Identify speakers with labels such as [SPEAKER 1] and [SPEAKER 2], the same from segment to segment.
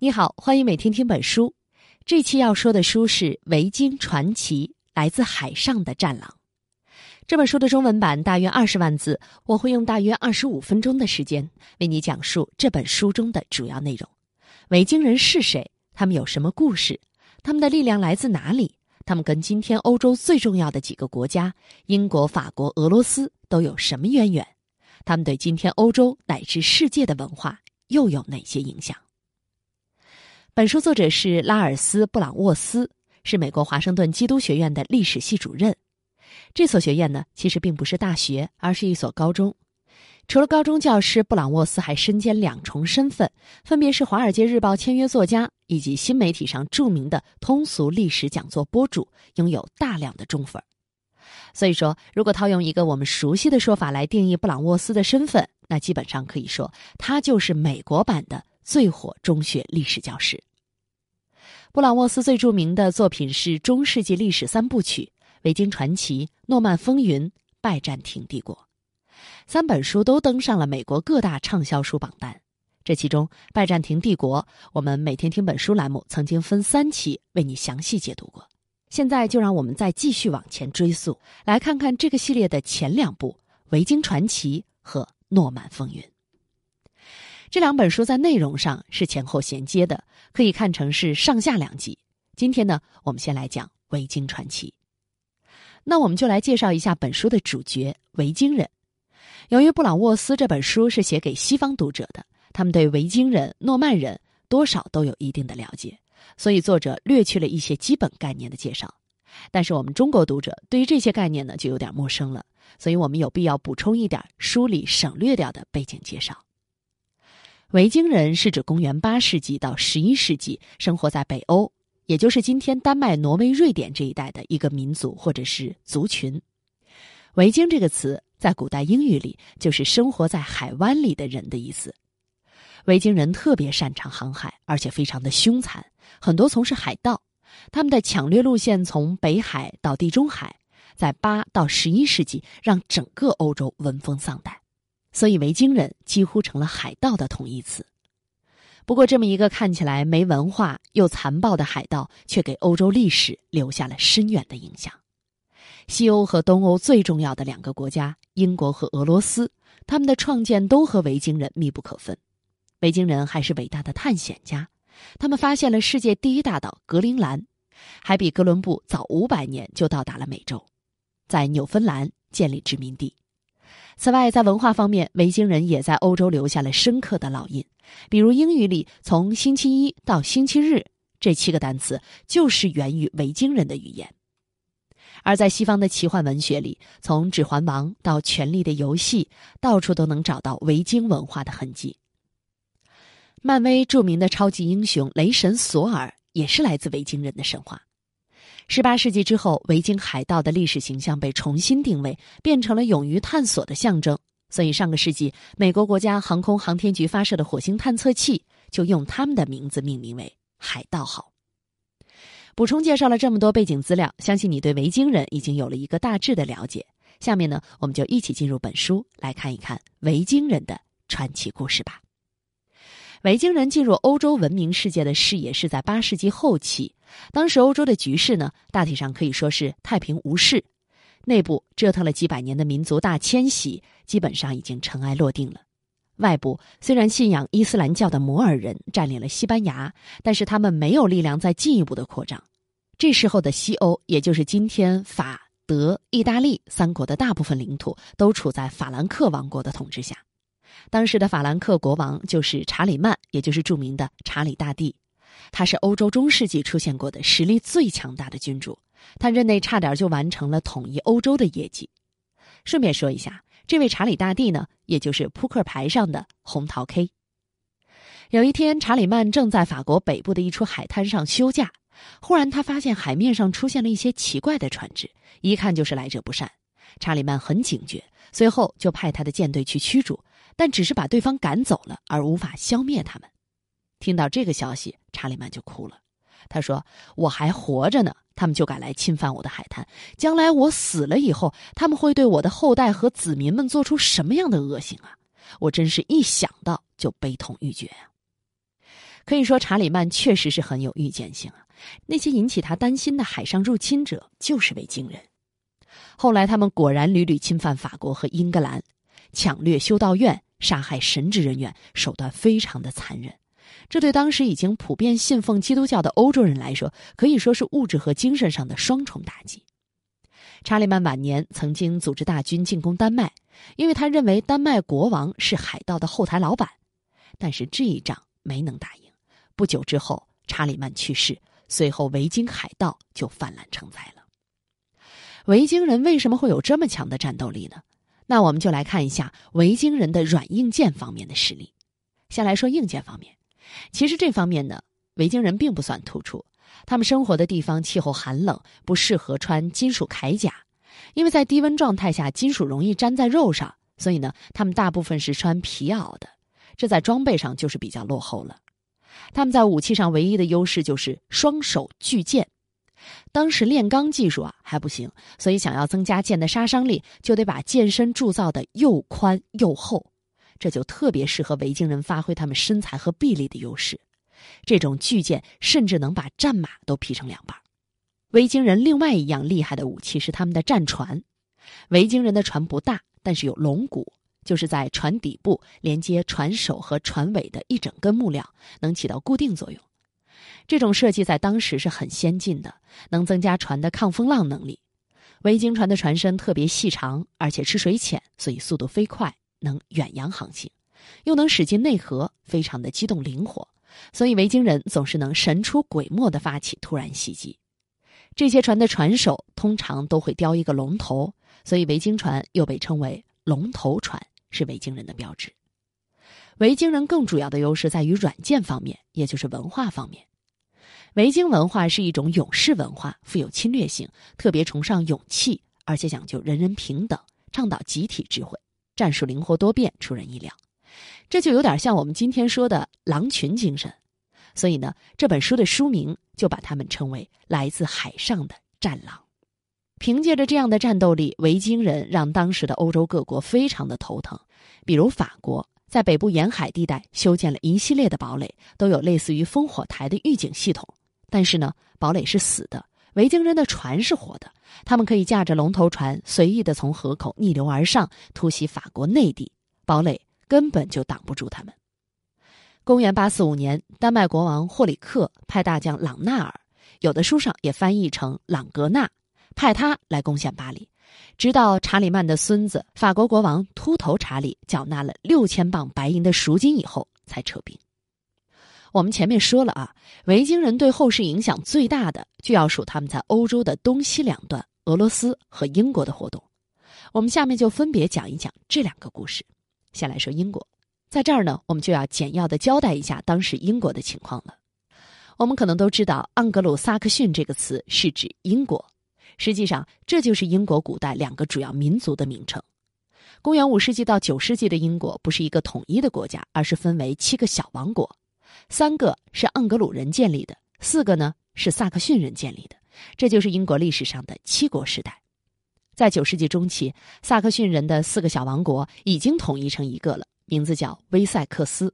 [SPEAKER 1] 你好，欢迎每天听本书。这期要说的书是《维京传奇》，来自海上的战狼。这本书的中文版大约二十万字，我会用大约二十五分钟的时间为你讲述这本书中的主要内容。维京人是谁？他们有什么故事？他们的力量来自哪里？他们跟今天欧洲最重要的几个国家——英国、法国、俄罗斯都有什么渊源？他们对今天欧洲乃至世界的文化又有哪些影响？本书作者是拉尔斯·布朗沃斯，是美国华盛顿基督学院的历史系主任。这所学院呢，其实并不是大学，而是一所高中。除了高中教师，布朗沃斯还身兼两重身份，分别是《华尔街日报》签约作家以及新媒体上著名的通俗历史讲座播主，拥有大量的忠粉。所以说，如果套用一个我们熟悉的说法来定义布朗沃斯的身份，那基本上可以说，他就是美国版的。最火中学历史教师。布朗沃斯最著名的作品是中世纪历史三部曲《维京传奇》《诺曼风云》《拜占庭帝国》，三本书都登上了美国各大畅销书榜单。这其中，《拜占庭帝国》我们每天听本书栏目曾经分三期为你详细解读过。现在就让我们再继续往前追溯，来看看这个系列的前两部《维京传奇》和《诺曼风云》。这两本书在内容上是前后衔接的，可以看成是上下两集。今天呢，我们先来讲维京传奇。那我们就来介绍一下本书的主角——维京人。由于布朗沃斯这本书是写给西方读者的，他们对维京人、诺曼人多少都有一定的了解，所以作者略去了一些基本概念的介绍。但是我们中国读者对于这些概念呢，就有点陌生了，所以我们有必要补充一点书里省略掉的背景介绍。维京人是指公元八世纪到十一世纪生活在北欧，也就是今天丹麦、挪威、瑞典这一带的一个民族或者是族群。维京这个词在古代英语里就是生活在海湾里的人的意思。维京人特别擅长航海，而且非常的凶残，很多从事海盗。他们的抢掠路线从北海到地中海，在八到十一世纪让整个欧洲闻风丧胆。所以，维京人几乎成了海盗的同义词。不过，这么一个看起来没文化又残暴的海盗，却给欧洲历史留下了深远的影响。西欧和东欧最重要的两个国家——英国和俄罗斯，他们的创建都和维京人密不可分。维京人还是伟大的探险家，他们发现了世界第一大岛格陵兰，还比哥伦布早五百年就到达了美洲，在纽芬兰建立殖民地。此外，在文化方面，维京人也在欧洲留下了深刻的烙印。比如，英语里从星期一到星期日这七个单词就是源于维京人的语言。而在西方的奇幻文学里，从《指环王》到《权力的游戏》，到处都能找到维京文化的痕迹。漫威著名的超级英雄雷神索尔也是来自维京人的神话。十八世纪之后，维京海盗的历史形象被重新定位，变成了勇于探索的象征。所以，上个世纪美国国家航空航天局发射的火星探测器就用他们的名字命名为“海盗号”。补充介绍了这么多背景资料，相信你对维京人已经有了一个大致的了解。下面呢，我们就一起进入本书，来看一看维京人的传奇故事吧。维京人进入欧洲文明世界的视野是在八世纪后期，当时欧洲的局势呢，大体上可以说是太平无事，内部折腾了几百年的民族大迁徙基本上已经尘埃落定了，外部虽然信仰伊斯兰教的摩尔人占领了西班牙，但是他们没有力量再进一步的扩张，这时候的西欧，也就是今天法德意大利三国的大部分领土，都处在法兰克王国的统治下。当时的法兰克国王就是查理曼，也就是著名的查理大帝。他是欧洲中世纪出现过的实力最强大的君主，他任内差点就完成了统一欧洲的业绩。顺便说一下，这位查理大帝呢，也就是扑克牌上的红桃 K。有一天，查理曼正在法国北部的一处海滩上休假，忽然他发现海面上出现了一些奇怪的船只，一看就是来者不善。查理曼很警觉，随后就派他的舰队去驱逐。但只是把对方赶走了，而无法消灭他们。听到这个消息，查理曼就哭了。他说：“我还活着呢，他们就敢来侵犯我的海滩。将来我死了以后，他们会对我的后代和子民们做出什么样的恶行啊？我真是一想到就悲痛欲绝啊！”可以说，查理曼确实是很有预见性啊。那些引起他担心的海上入侵者就是维京人。后来，他们果然屡屡侵犯法国和英格兰，抢掠修道院，杀害神职人员，手段非常的残忍。这对当时已经普遍信奉基督教的欧洲人来说，可以说是物质和精神上的双重打击。查理曼晚年曾经组织大军进攻丹麦，因为他认为丹麦国王是海盗的后台老板，但是这一仗没能打赢。不久之后，查理曼去世，随后维京海盗就泛滥成灾了。维京人为什么会有这么强的战斗力呢？那我们就来看一下维京人的软硬件方面的实力。先来说硬件方面，其实这方面呢，维京人并不算突出。他们生活的地方气候寒冷，不适合穿金属铠甲，因为在低温状态下，金属容易粘在肉上，所以呢，他们大部分是穿皮袄的。这在装备上就是比较落后了。他们在武器上唯一的优势就是双手巨剑。当时炼钢技术啊还不行，所以想要增加剑的杀伤力，就得把剑身铸造的又宽又厚，这就特别适合维京人发挥他们身材和臂力的优势。这种巨剑甚至能把战马都劈成两半。维京人另外一样厉害的武器是他们的战船。维京人的船不大，但是有龙骨，就是在船底部连接船首和船尾的一整根木料，能起到固定作用。这种设计在当时是很先进的，能增加船的抗风浪能力。维京船的船身特别细长，而且吃水浅，所以速度飞快，能远洋航行，又能驶进内河，非常的机动灵活。所以维京人总是能神出鬼没的发起突然袭击。这些船的船首通常都会雕一个龙头，所以维京船又被称为龙头船，是维京人的标志。维京人更主要的优势在于软件方面，也就是文化方面。维京文化是一种勇士文化，富有侵略性，特别崇尚勇气，而且讲究人人平等，倡导集体智慧，战术灵活多变，出人意料。这就有点像我们今天说的狼群精神，所以呢，这本书的书名就把他们称为来自海上的战狼。凭借着这样的战斗力，维京人让当时的欧洲各国非常的头疼，比如法国。在北部沿海地带修建了一系列的堡垒，都有类似于烽火台的预警系统。但是呢，堡垒是死的，维京人的船是活的，他们可以驾着龙头船随意的从河口逆流而上，突袭法国内地，堡垒根本就挡不住他们。公元八四五年，丹麦国王霍里克派大将朗纳尔，有的书上也翻译成朗格纳，派他来攻陷巴黎。直到查理曼的孙子法国国王秃头查理缴纳了六千磅白银的赎金以后，才撤兵。我们前面说了啊，维京人对后世影响最大的，就要数他们在欧洲的东西两端——俄罗斯和英国的活动。我们下面就分别讲一讲这两个故事。先来说英国，在这儿呢，我们就要简要的交代一下当时英国的情况了。我们可能都知道，盎格鲁撒克逊这个词是指英国。实际上，这就是英国古代两个主要民族的名称。公元五世纪到九世纪的英国不是一个统一的国家，而是分为七个小王国，三个是盎格鲁人建立的，四个呢是萨克逊人建立的。这就是英国历史上的七国时代。在九世纪中期，萨克逊人的四个小王国已经统一成一个了，名字叫威塞克斯。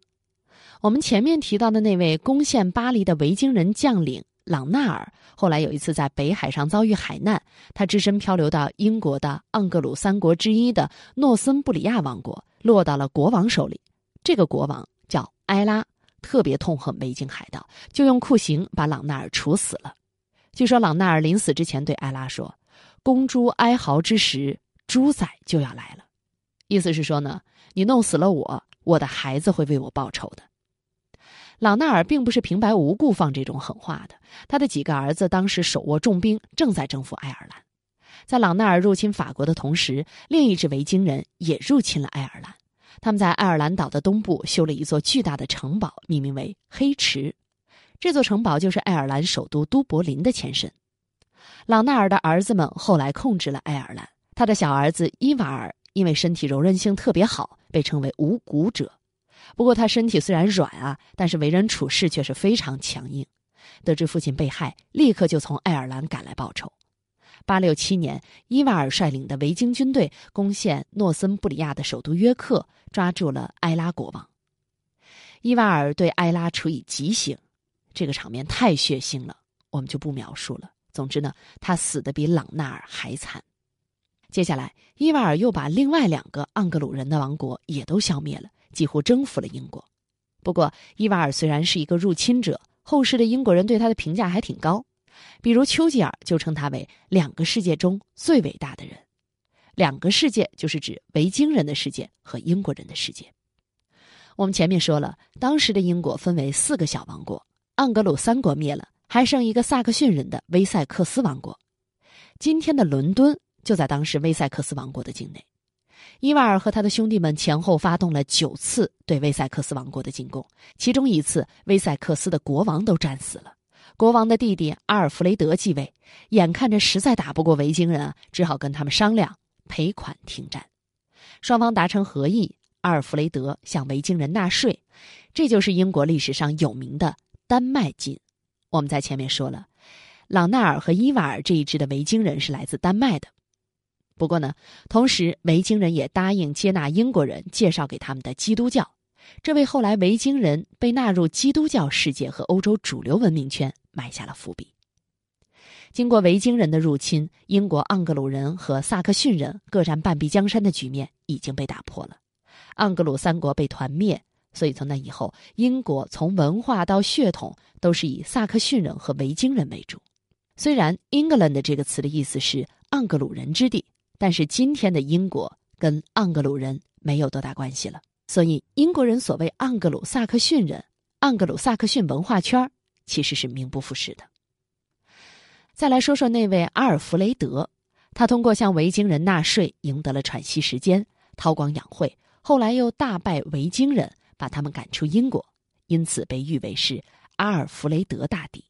[SPEAKER 1] 我们前面提到的那位攻陷巴黎的维京人将领。朗纳尔后来有一次在北海上遭遇海难，他只身漂流到英国的盎格鲁三国之一的诺森布里亚王国，落到了国王手里。这个国王叫埃拉，特别痛恨维京海盗，就用酷刑把朗纳尔处死了。据说朗纳尔临死之前对艾拉说：“公猪哀嚎之时，猪仔就要来了。”意思是说呢，你弄死了我，我的孩子会为我报仇的。朗纳尔并不是平白无故放这种狠话的。他的几个儿子当时手握重兵，正在征服爱尔兰。在朗纳尔入侵法国的同时，另一支维京人也入侵了爱尔兰。他们在爱尔兰岛的东部修了一座巨大的城堡，命名为黑池。这座城堡就是爱尔兰首都都柏林的前身。朗纳尔的儿子们后来控制了爱尔兰。他的小儿子伊瓦尔因为身体柔韧性特别好，被称为无骨者。不过他身体虽然软啊，但是为人处事却是非常强硬。得知父亲被害，立刻就从爱尔兰赶来报仇。八六七年，伊瓦尔率领的维京军队攻陷诺森布里亚的首都约克，抓住了埃拉国王。伊瓦尔对埃拉处以极刑，这个场面太血腥了，我们就不描述了。总之呢，他死的比朗纳尔还惨。接下来，伊瓦尔又把另外两个盎格鲁人的王国也都消灭了，几乎征服了英国。不过，伊瓦尔虽然是一个入侵者，后世的英国人对他的评价还挺高，比如丘吉尔就称他为两个世界中最伟大的人。两个世界就是指维京人的世界和英国人的世界。我们前面说了，当时的英国分为四个小王国，盎格鲁三国灭了，还剩一个萨克逊人的威塞克斯王国。今天的伦敦。就在当时威塞克斯王国的境内，伊瓦尔和他的兄弟们前后发动了九次对威塞克斯王国的进攻，其中一次威塞克斯的国王都战死了，国王的弟弟阿尔弗雷德继位，眼看着实在打不过维京人啊，只好跟他们商量赔款停战，双方达成合议，阿尔弗雷德向维京人纳税，这就是英国历史上有名的丹麦金。我们在前面说了，朗纳尔和伊瓦尔这一支的维京人是来自丹麦的。不过呢，同时维京人也答应接纳英国人介绍给他们的基督教，这为后来维京人被纳入基督教世界和欧洲主流文明圈埋下了伏笔。经过维京人的入侵，英国盎格鲁人和萨克逊人各占半壁江山的局面已经被打破了，盎格鲁三国被团灭。所以从那以后，英国从文化到血统都是以萨克逊人和维京人为主。虽然 “England” 这个词的意思是盎格鲁人之地。但是今天的英国跟盎格鲁人没有多大关系了，所以英国人所谓盎格鲁萨克逊人、盎格鲁萨克逊文化圈其实是名不副实的。再来说说那位阿尔弗雷德，他通过向维京人纳税赢得了喘息时间，韬光养晦，后来又大败维京人，把他们赶出英国，因此被誉为是阿尔弗雷德大帝。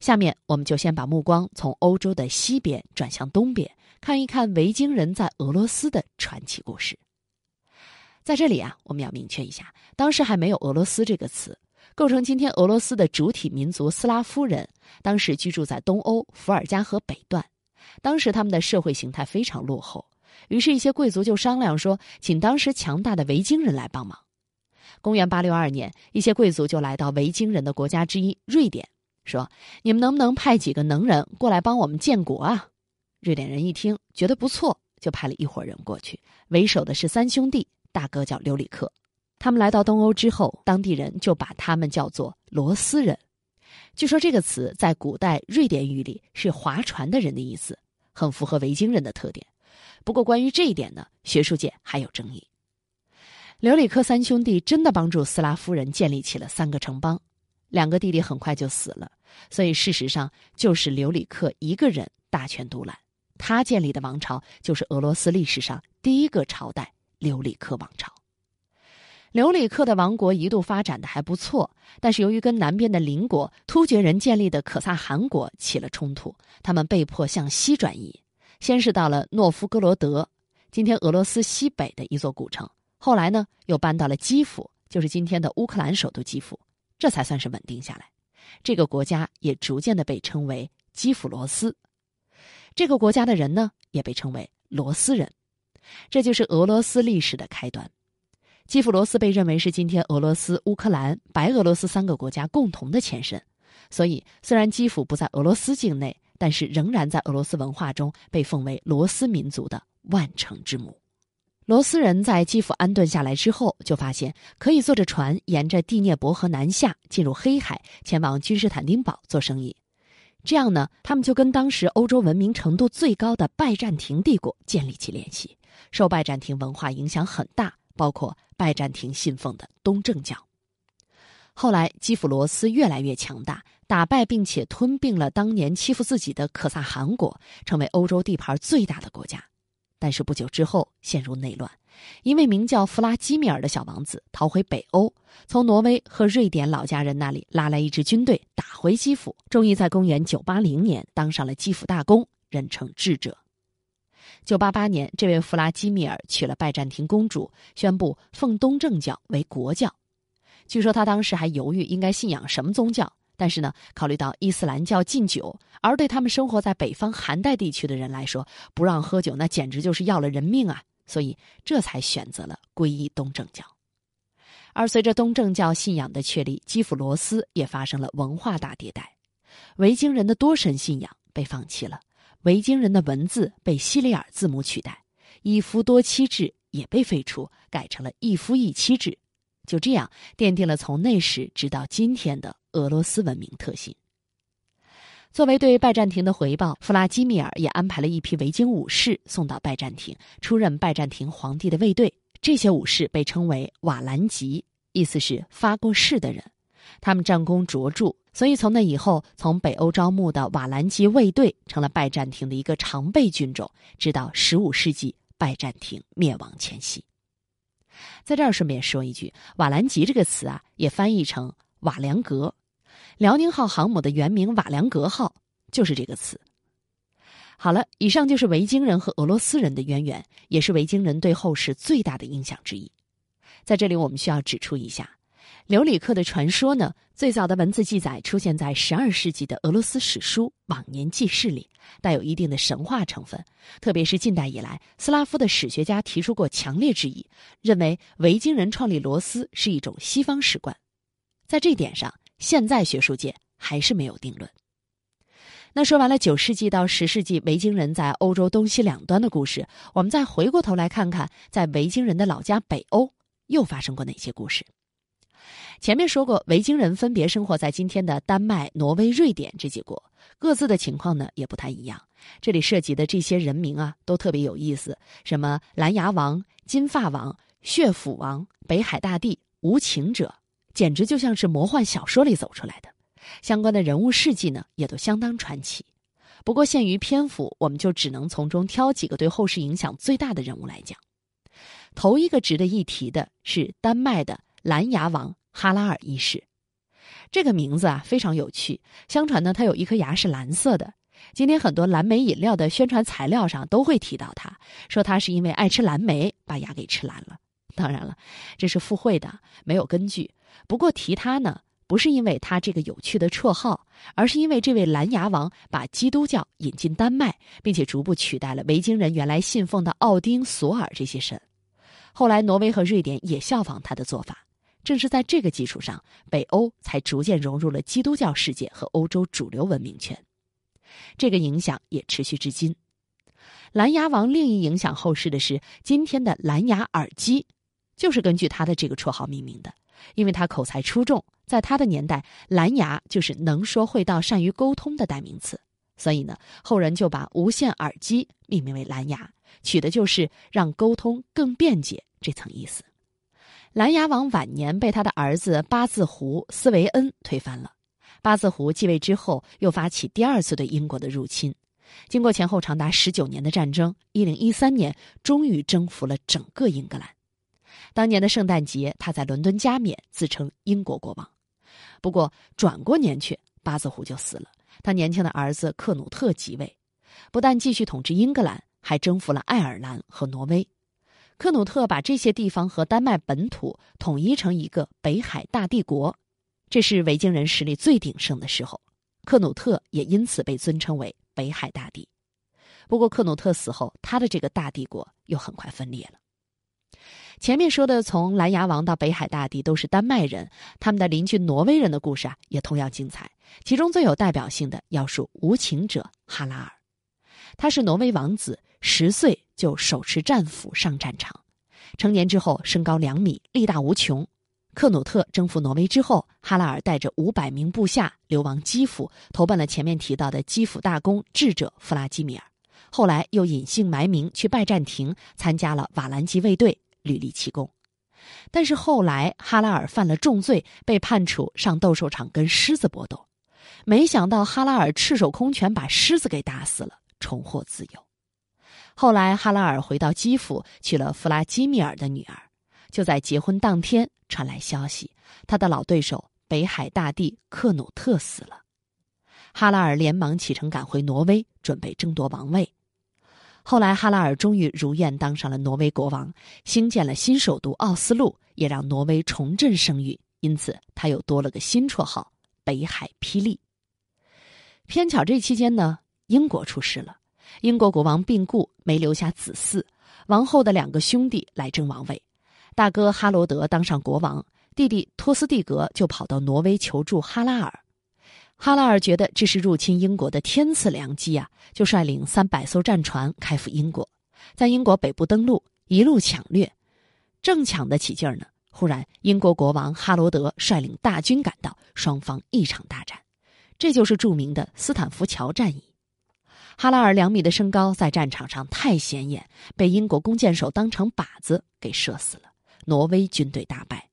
[SPEAKER 1] 下面我们就先把目光从欧洲的西边转向东边。看一看维京人在俄罗斯的传奇故事。在这里啊，我们要明确一下，当时还没有“俄罗斯”这个词。构成今天俄罗斯的主体民族斯拉夫人，当时居住在东欧伏尔加河北段。当时他们的社会形态非常落后，于是，一些贵族就商量说，请当时强大的维京人来帮忙。公元八六二年，一些贵族就来到维京人的国家之一瑞典，说：“你们能不能派几个能人过来帮我们建国啊？”瑞典人一听，觉得不错，就派了一伙人过去。为首的是三兄弟，大哥叫刘里克。他们来到东欧之后，当地人就把他们叫做罗斯人。据说这个词在古代瑞典语里是划船的人的意思，很符合维京人的特点。不过关于这一点呢，学术界还有争议。刘里克三兄弟真的帮助斯拉夫人建立起了三个城邦，两个弟弟很快就死了，所以事实上就是刘里克一个人大权独揽。他建立的王朝就是俄罗斯历史上第一个朝代——留里克王朝。留里克的王国一度发展的还不错，但是由于跟南边的邻国突厥人建立的可萨汗国起了冲突，他们被迫向西转移。先是到了诺夫哥罗德，今天俄罗斯西北的一座古城；后来呢，又搬到了基辅，就是今天的乌克兰首都基辅，这才算是稳定下来。这个国家也逐渐的被称为基辅罗斯。这个国家的人呢，也被称为罗斯人，这就是俄罗斯历史的开端。基辅罗斯被认为是今天俄罗斯、乌克兰、白俄罗斯三个国家共同的前身，所以虽然基辅不在俄罗斯境内，但是仍然在俄罗斯文化中被奉为罗斯民族的万城之母。罗斯人在基辅安顿下来之后，就发现可以坐着船沿着第聂伯河南下，进入黑海，前往君士坦丁堡做生意。这样呢，他们就跟当时欧洲文明程度最高的拜占庭帝国建立起联系，受拜占庭文化影响很大，包括拜占庭信奉的东正教。后来基辅罗斯越来越强大，打败并且吞并了当年欺负自己的可萨汗国，成为欧洲地盘最大的国家。但是不久之后陷入内乱，一位名叫弗拉基米尔的小王子逃回北欧，从挪威和瑞典老家人那里拉来一支军队，打回基辅，终于在公元980年当上了基辅大公，人称智者。988年，这位弗拉基米尔娶了拜占庭公主，宣布奉东正教为国教。据说他当时还犹豫应该信仰什么宗教。但是呢，考虑到伊斯兰教禁酒，而对他们生活在北方寒带地区的人来说，不让喝酒那简直就是要了人命啊！所以这才选择了皈依东正教。而随着东正教信仰的确立，基辅罗斯也发生了文化大迭代。维京人的多神信仰被放弃了，维京人的文字被西里尔字母取代，一夫多妻制也被废除，改成了一夫一妻制。就这样，奠定了从那时直到今天的俄罗斯文明特性。作为对拜占庭的回报，弗拉基米尔也安排了一批维京武士送到拜占庭，出任拜占庭皇帝的卫队。这些武士被称为瓦兰吉，意思是发过誓的人。他们战功卓著，所以从那以后，从北欧招募的瓦兰吉卫队成了拜占庭的一个常备军种，直到十五世纪拜占庭灭亡前夕。在这儿顺便说一句，瓦兰吉这个词啊，也翻译成瓦良格。辽宁号航母的原名瓦良格号就是这个词。好了，以上就是维京人和俄罗斯人的渊源，也是维京人对后世最大的影响之一。在这里，我们需要指出一下，留里克的传说呢，最早的文字记载出现在十二世纪的俄罗斯史书《往年记事》里，带有一定的神话成分。特别是近代以来，斯拉夫的史学家提出过强烈质疑，认为维京人创立罗斯是一种西方史观。在这点上，现在学术界还是没有定论。那说完了九世纪到十世纪维京人在欧洲东西两端的故事，我们再回过头来看看，在维京人的老家北欧又发生过哪些故事。前面说过，维京人分别生活在今天的丹麦、挪威、瑞典这几国，各自的情况呢也不太一样。这里涉及的这些人名啊，都特别有意思，什么蓝牙王、金发王、血斧王、北海大帝、无情者，简直就像是魔幻小说里走出来的。相关的人物事迹呢，也都相当传奇。不过限于篇幅，我们就只能从中挑几个对后世影响最大的人物来讲。头一个值得一提的是丹麦的蓝牙王哈拉尔一世。这个名字啊非常有趣。相传呢，他有一颗牙是蓝色的。今天很多蓝莓饮料的宣传材料上都会提到他，说他是因为爱吃蓝莓把牙给吃蓝了。当然了，这是附会的，没有根据。不过提他呢。不是因为他这个有趣的绰号，而是因为这位蓝牙王把基督教引进丹麦，并且逐步取代了维京人原来信奉的奥丁、索尔这些神。后来，挪威和瑞典也效仿他的做法。正是在这个基础上，北欧才逐渐融入了基督教世界和欧洲主流文明圈。这个影响也持续至今。蓝牙王另一影响后世的是今天的蓝牙耳机，就是根据他的这个绰号命名的。因为他口才出众，在他的年代，蓝牙就是能说会道、善于沟通的代名词，所以呢，后人就把无线耳机命名为蓝牙，取的就是让沟通更便捷这层意思。蓝牙王晚年被他的儿子八字胡斯维恩推翻了，八字胡继位之后，又发起第二次对英国的入侵，经过前后长达十九年的战争，一零一三年终于征服了整个英格兰。当年的圣诞节，他在伦敦加冕，自称英国国王。不过转过年去，八字胡就死了。他年轻的儿子克努特即位，不但继续统治英格兰，还征服了爱尔兰和挪威。克努特把这些地方和丹麦本土统一成一个北海大帝国，这是维京人实力最鼎盛的时候。克努特也因此被尊称为北海大帝。不过克努特死后，他的这个大帝国又很快分裂了。前面说的从蓝牙王到北海大帝都是丹麦人，他们的邻居挪威人的故事啊也同样精彩。其中最有代表性的要数无情者哈拉尔，他是挪威王子，十岁就手持战斧上战场，成年之后身高两米，力大无穷。克努特征服挪威之后，哈拉尔带着五百名部下流亡基辅，投奔了前面提到的基辅大公智者弗拉基米尔，后来又隐姓埋名去拜占庭，参加了瓦兰吉卫队。屡立奇功，但是后来哈拉尔犯了重罪，被判处上斗兽场跟狮子搏斗。没想到哈拉尔赤手空拳把狮子给打死了，重获自由。后来哈拉尔回到基辅，娶了弗拉基米尔的女儿。就在结婚当天，传来消息，他的老对手北海大帝克努特死了。哈拉尔连忙启程赶回挪威，准备争夺王位。后来，哈拉尔终于如愿当上了挪威国王，兴建了新首都奥斯陆，也让挪威重振声誉。因此，他又多了个新绰号——北海霹雳。偏巧这期间呢，英国出事了，英国国王病故，没留下子嗣，王后的两个兄弟来争王位，大哥哈罗德当上国王，弟弟托斯蒂格就跑到挪威求助哈拉尔。哈拉尔觉得这是入侵英国的天赐良机啊，就率领三百艘战船开赴英国，在英国北部登陆，一路抢掠。正抢得起劲儿呢，忽然英国国王哈罗德率领大军赶到，双方一场大战。这就是著名的斯坦福桥战役。哈拉尔两米的身高在战场上太显眼，被英国弓箭手当成靶子给射死了。挪威军队大败。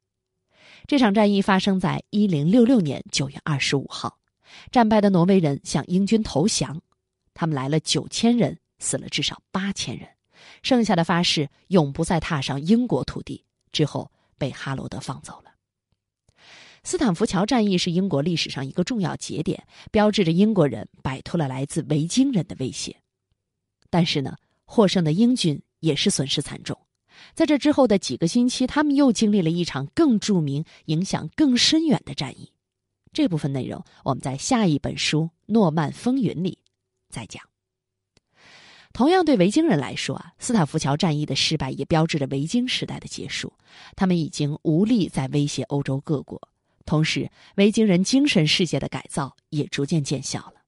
[SPEAKER 1] 这场战役发生在一零六六年九月二十五号。战败的挪威人向英军投降，他们来了九千人，死了至少八千人，剩下的发誓永不再踏上英国土地。之后被哈罗德放走了。斯坦福桥战役是英国历史上一个重要节点，标志着英国人摆脱了来自维京人的威胁。但是呢，获胜的英军也是损失惨重。在这之后的几个星期，他们又经历了一场更著名、影响更深远的战役。这部分内容我们在下一本书《诺曼风云》里再讲。同样，对维京人来说啊，斯坦福桥战役的失败也标志着维京时代的结束。他们已经无力再威胁欧洲各国，同时，维京人精神世界的改造也逐渐见效了。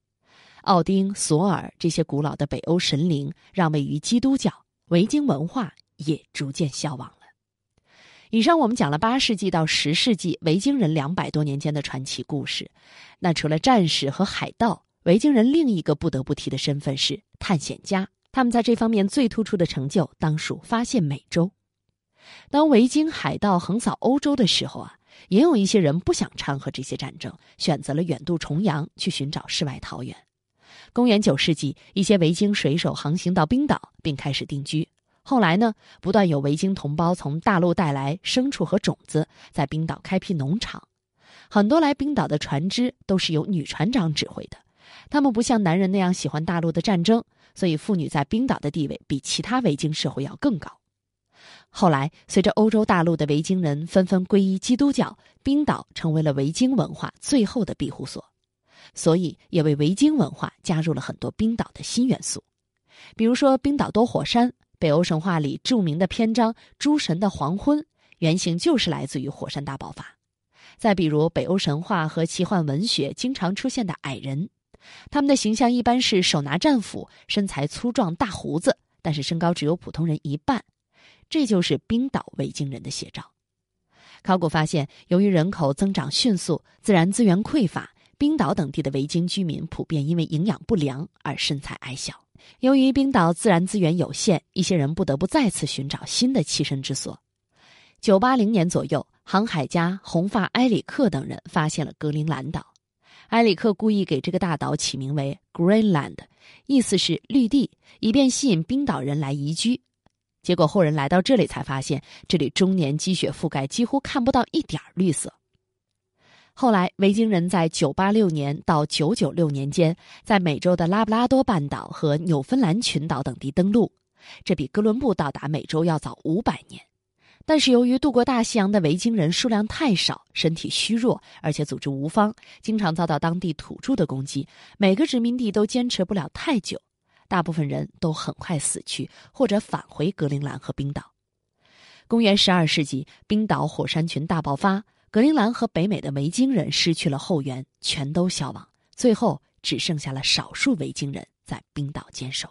[SPEAKER 1] 奥丁、索尔这些古老的北欧神灵让位于基督教，维京文化也逐渐消亡了。以上我们讲了八世纪到十世纪维京人两百多年间的传奇故事。那除了战士和海盗，维京人另一个不得不提的身份是探险家。他们在这方面最突出的成就，当属发现美洲。当维京海盗横扫欧洲的时候啊，也有一些人不想掺和这些战争，选择了远渡重洋去寻找世外桃源。公元九世纪，一些维京水手航行到冰岛，并开始定居。后来呢，不断有维京同胞从大陆带来牲畜和种子，在冰岛开辟农场。很多来冰岛的船只都是由女船长指挥的。他们不像男人那样喜欢大陆的战争，所以妇女在冰岛的地位比其他维京社会要更高。后来，随着欧洲大陆的维京人纷纷皈依基督教，冰岛成为了维京文化最后的庇护所，所以也为维京文化加入了很多冰岛的新元素，比如说冰岛多火山。北欧神话里著名的篇章《诸神的黄昏》，原型就是来自于火山大爆发。再比如北欧神话和奇幻文学经常出现的矮人，他们的形象一般是手拿战斧，身材粗壮，大胡子，但是身高只有普通人一半。这就是冰岛维京人的写照。考古发现，由于人口增长迅速，自然资源匮乏，冰岛等地的维京居民普遍因为营养不良而身材矮小。由于冰岛自然资源有限，一些人不得不再次寻找新的栖身之所。九八零年左右，航海家红发埃里克等人发现了格陵兰岛。埃里克故意给这个大岛起名为 Greenland，意思是绿地，以便吸引冰岛人来移居。结果后人来到这里才发现，这里终年积雪覆盖，几乎看不到一点绿色。后来，维京人在986年到996年间，在美洲的拉布拉多半岛和纽芬兰群岛等地登陆，这比哥伦布到达美洲要早五百年。但是，由于渡过大西洋的维京人数量太少，身体虚弱，而且组织无方，经常遭到当地土著的攻击，每个殖民地都坚持不了太久，大部分人都很快死去，或者返回格陵兰和冰岛。公元12世纪，冰岛火山群大爆发。格陵兰和北美的维京人失去了后援，全都消亡，最后只剩下了少数维京人在冰岛坚守。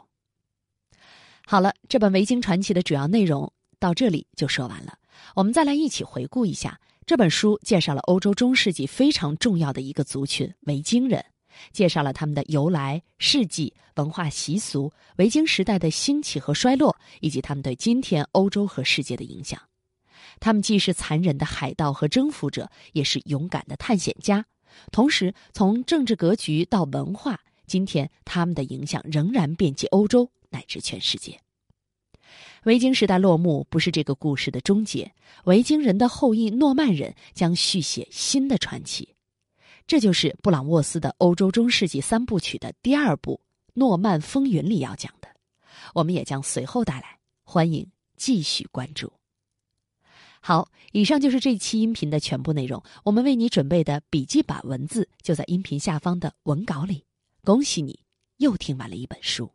[SPEAKER 1] 好了，这本维京传奇的主要内容到这里就说完了。我们再来一起回顾一下这本书，介绍了欧洲中世纪非常重要的一个族群——维京人，介绍了他们的由来、事迹、文化习俗、维京时代的兴起和衰落，以及他们对今天欧洲和世界的影响。他们既是残忍的海盗和征服者，也是勇敢的探险家。同时，从政治格局到文化，今天他们的影响仍然遍及欧洲乃至全世界。维京时代落幕不是这个故事的终结，维京人的后裔诺曼人将续写新的传奇。这就是布朗沃斯的欧洲中世纪三部曲的第二部《诺曼风云》里要讲的。我们也将随后带来，欢迎继续关注。好，以上就是这期音频的全部内容。我们为你准备的笔记版文字就在音频下方的文稿里。恭喜你，又听完了一本书。